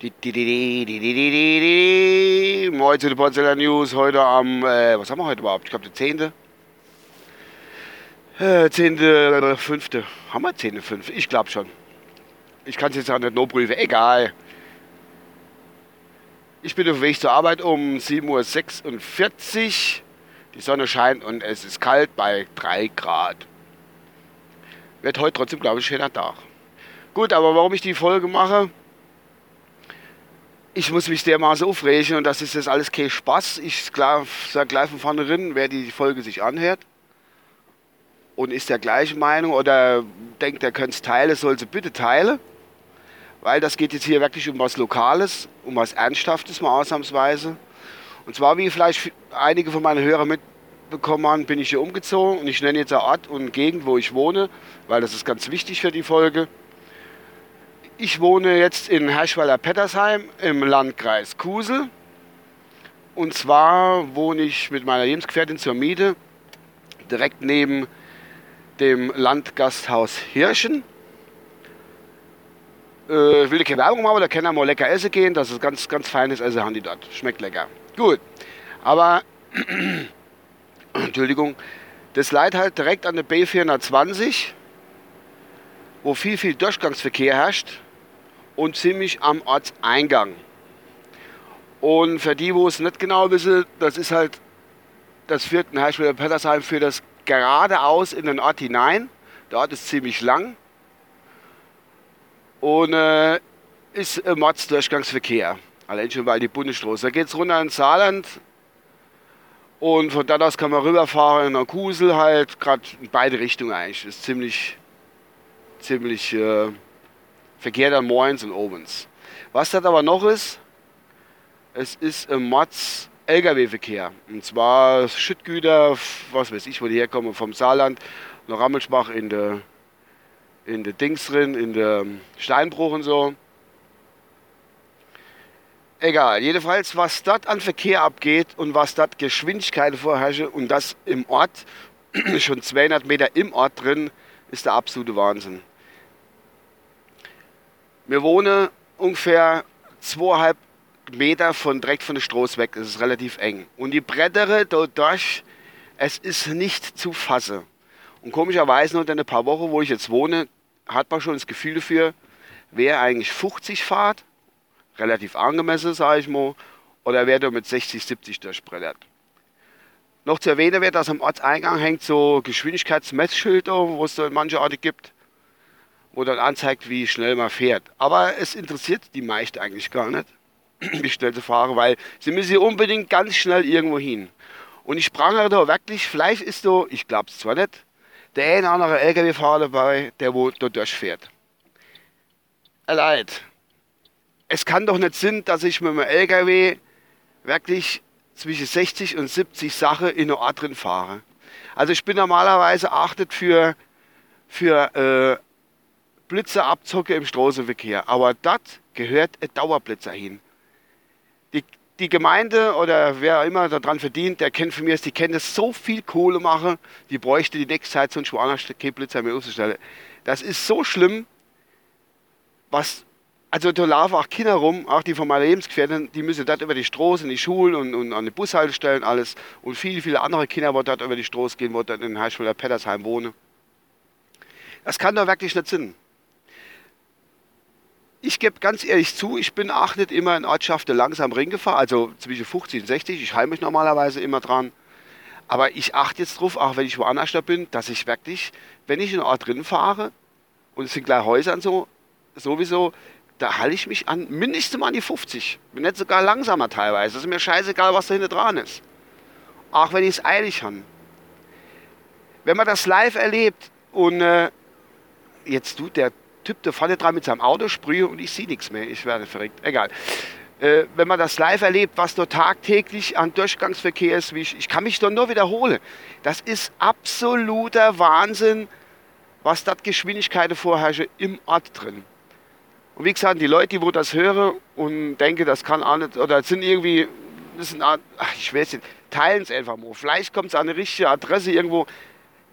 Moin zu den Porzellan News. Heute am, äh, was haben wir heute überhaupt? Ich glaube, der 10. Äh, 10. 5. Haben wir 10. 5? Ich glaube schon. Ich kann es jetzt auch nicht nur prüfen. Egal. Ich bin auf dem Weg zur Arbeit um 7.46 Uhr. Die Sonne scheint und es ist kalt bei 3 Grad. Wird heute trotzdem, glaube ich, schöner Tag. Gut, aber warum ich die Folge mache, ich muss mich dermaßen aufregen und das ist jetzt alles kein Spaß. Ich sage gleich von vornherein, wer die Folge sich anhört und ist der gleichen Meinung oder denkt, er könnte es teilen, soll sie bitte teilen. Weil das geht jetzt hier wirklich um was Lokales, um was Ernsthaftes mal ausnahmsweise. Und zwar, wie vielleicht einige von meinen Hörern mitbekommen haben, bin ich hier umgezogen und ich nenne jetzt einen Ort und Gegend, wo ich wohne, weil das ist ganz wichtig für die Folge. Ich wohne jetzt in Herschweiler-Pettersheim im Landkreis Kusel. Und zwar wohne ich mit meiner Lebensgefährtin zur Miete direkt neben dem Landgasthaus Hirschen. Äh, ich will keine Werbung machen, aber da können wir mal lecker essen gehen. Das ist ganz, ganz feines Essen haben die dort. Schmeckt lecker. Gut. Aber, Entschuldigung, das leidet halt direkt an der B420, wo viel, viel Durchgangsverkehr herrscht und ziemlich am Ortseingang. Und für die, wo es nicht genau wissen, das ist halt das vierte Hersteller Pettersheim für das geradeaus in den Ort hinein. Der Ort ist ziemlich lang und äh, ist im Ortsdurchgangsverkehr. Allein schon weil die Bundesstraße. Da geht es runter ins Saarland und von dort aus kann man rüberfahren in der Kusel halt, gerade in beide Richtungen eigentlich. Ist ziemlich, ziemlich äh, Verkehr dann morgens und abends. Was das aber noch ist, es ist im Matz LKW-Verkehr. Und zwar Schüttgüter, was weiß ich, wo die herkommen, vom Saarland nach Rammelsbach in der in der Dings drin, in der Steinbruch und so. Egal, jedenfalls, was dort an Verkehr abgeht und was dort Geschwindigkeit vorherrscht und das im Ort, schon 200 Meter im Ort drin, ist der absolute Wahnsinn. Wir wohnen ungefähr zweieinhalb Meter von direkt von der Straße weg. Es ist relativ eng. Und die Brettere dadurch, es ist nicht zu fassen. Und komischerweise nur in ein paar Wochen, wo ich jetzt wohne, hat man schon das Gefühl dafür, wer eigentlich 50 fahrt, relativ angemessen, sage ich mal, oder wer da mit 60, 70 durchbrettert. Noch zu erwähnen wird, dass am Ortseingang hängt so Geschwindigkeitsmessschilder, wo es so manche Orte gibt wo dann anzeigt, wie schnell man fährt. Aber es interessiert die meisten eigentlich gar nicht, wie schnell sie fahren, weil sie müssen unbedingt ganz schnell irgendwo hin. Und ich sprang da wirklich, vielleicht ist so, ich glaube es zwar nicht, der eine andere LKW-Fahrer dabei, der wo da durchfährt. Leid. Es kann doch nicht sein, dass ich mit dem LKW wirklich zwischen 60 und 70 Sachen in der Ort drin fahre. Also ich bin normalerweise achtet für, für äh, Blitzer abzocke im Straßenverkehr. Aber das gehört ein Dauerblitzer hin. Die, die Gemeinde oder wer immer daran verdient, der kennt von mir, die kennen das so viel Kohle machen, die bräuchte die nächste Zeit so einen Schwanerblitzer mehr aufzustellen. Das ist so schlimm, was, also da laufen auch Kinder rum, auch die von meiner Lebensgefährtin, die müssen dort über die Straße, in die Schulen und, und an die Bushaltestellen alles und viele, viele andere Kinder, die dort über die Straße gehen, die dort in Heischwiller Pettersheim wohnen. Das kann doch wirklich nicht Sinn ich gebe ganz ehrlich zu, ich bin auch nicht immer in Ortschaften langsam Ring gefahren, also zwischen 50 und 60. Ich halte mich normalerweise immer dran. Aber ich achte jetzt drauf, auch wenn ich woanders da bin, dass ich wirklich, wenn ich in einen Ort drin fahre und es sind gleich Häuser und so, sowieso, da halte ich mich an mindestens mal an die 50. Bin nicht sogar langsamer teilweise. Es ist mir scheißegal, was da hinten dran ist. Auch wenn ich es eilig habe. Wenn man das live erlebt und äh, jetzt tut der Typ, der vorne dran mit seinem Auto sprühe und ich sehe nichts mehr. Ich werde verrückt. Egal. Äh, wenn man das live erlebt, was dort tagtäglich an Durchgangsverkehr ist, ich, ich kann mich doch nur wiederholen. Das ist absoluter Wahnsinn, was dort Geschwindigkeiten vorherrsche im Ort drin. Und wie gesagt, die Leute, die wo das hören und denken, das kann auch nicht, oder sind irgendwie, das sind, ach, ich weiß nicht, teilen es einfach mal. Vielleicht kommt es an eine richtige Adresse irgendwo.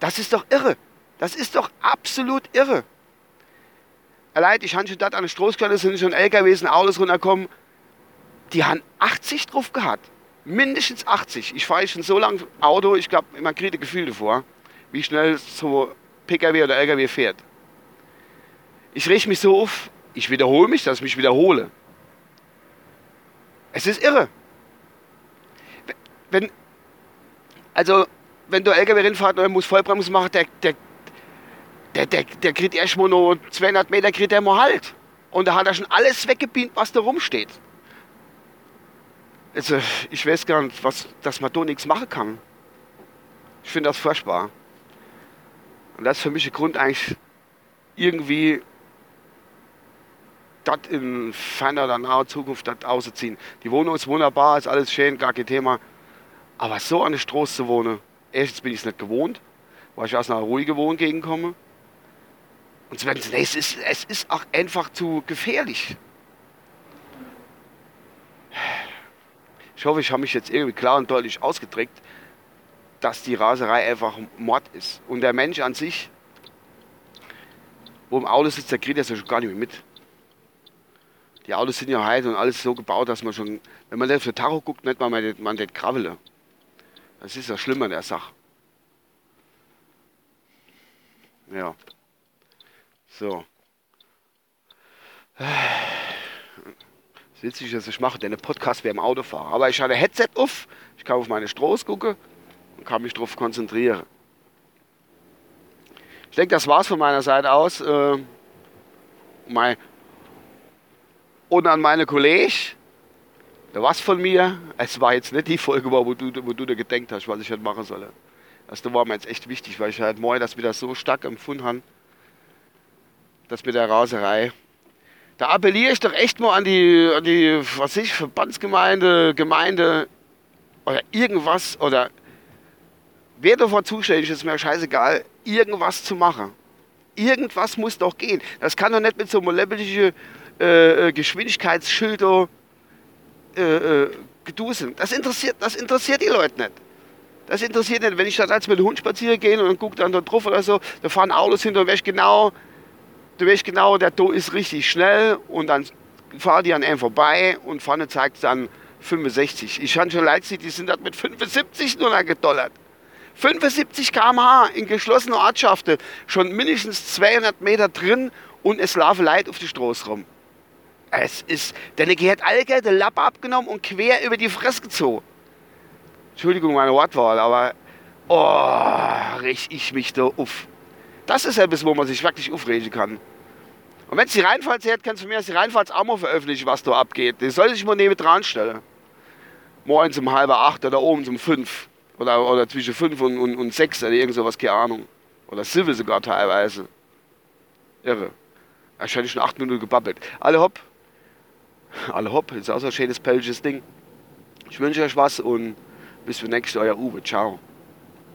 Das ist doch irre. Das ist doch absolut irre. Allein ich habe schon dort an der Straße sind schon LKWs und Autos runtergekommen, die haben 80 drauf gehabt. Mindestens 80. Ich fahre schon so lange Auto, ich glaube, man kriegt ein Gefühl davor, wie schnell so PKW oder LKW fährt. Ich rieche mich so auf, ich wiederhole mich, dass ich mich wiederhole. Es ist irre. Wenn, also, wenn du LKW rinfahrt und muss Vollbremse machen, der, der, der, der, der kriegt erst mal nur 200 Meter, kriegt er mal halt. Und da hat er schon alles weggebeamt, was da rumsteht. Also, ich weiß gar nicht, was, dass man da nichts machen kann. Ich finde das furchtbar. Und das ist für mich der Grund, eigentlich irgendwie das in ferner oder naher Zukunft das auszuziehen. Die Wohnung ist wunderbar, ist alles schön, gar kein Thema. Aber so an der Straße zu wohnen, erstens bin ich es nicht gewohnt, weil ich aus einer ruhigen Wohngegend komme. Und zweitens, nee, es, ist, es ist auch einfach zu gefährlich. Ich hoffe, ich habe mich jetzt irgendwie klar und deutlich ausgedrückt, dass die Raserei einfach Mord ist. Und der Mensch an sich, wo im Auto sitzt, der kriegt das ja schon gar nicht mehr mit. Die Autos sind ja heute und alles so gebaut, dass man schon, wenn man auf den Tacho guckt, nicht mal man, man den Kravele. Das ist ja schlimmer, der Sache. Ja. So. witzig, dass ich mache, denn ein Podcast wäre im Auto fahren. Aber ich hatte Headset auf, ich kann auf meine Straße gucken und kann mich darauf konzentrieren. Ich denke, das war's von meiner Seite aus. Äh, und an meine Kollegen, da was von mir. Es war jetzt nicht die Folge, wo du, wo du dir gedenkt hast, was ich heute machen soll. Das war mir jetzt echt wichtig, weil ich halt morgen das wieder so stark empfunden habe. Das mit der Raserei. Da appelliere ich doch echt mal an die, an die was ich, Verbandsgemeinde, Gemeinde oder irgendwas oder wer davon zuständig ist, ist mir scheißegal, irgendwas zu machen. Irgendwas muss doch gehen. Das kann doch nicht mit so einem läppelichen äh, äh, Geschwindigkeitsschilder äh, äh, gedusen. Das interessiert, das interessiert die Leute nicht. Das interessiert nicht. Wenn ich da als mit dem Hund spazieren gehe und gucke dann da drauf oder so, da fahren Autos hinter und weißt genau, du weißt genau, der Do ist richtig schnell und dann fahren die an einem vorbei und vorne zeigt es dann 65. Ich habe schon Leute, die sind mit 75 nur noch gedollert. 75 km/h in geschlossenen Ortschaften, schon mindestens 200 Meter drin und es laufen Leute auf die Straße rum. Es ist, der Niki hat Alge, der Lappe abgenommen und quer über die Fresse gezogen. Entschuldigung meine Wortwahl, aber oh, riech ich mich da auf. Das ist etwas, wo man sich wirklich aufregen kann. Und wenn es die Rheinpfalz hört, kannst du mir das die Rheinpfalz auch mal veröffentlichen, was da abgeht. Die soll sich mal neben dran stellen. Morgens um halb acht oder oben um fünf. Oder, oder zwischen fünf und, und, und sechs oder irgend sowas, keine Ahnung. Oder Silve sogar teilweise. Irre. Ich hätte schon acht Minuten gebabbelt. Alle hopp. Alle hopp. Ist auch so ein schönes, pellisches Ding. Ich wünsche euch was und bis zum nächsten Euer Uwe. Ciao.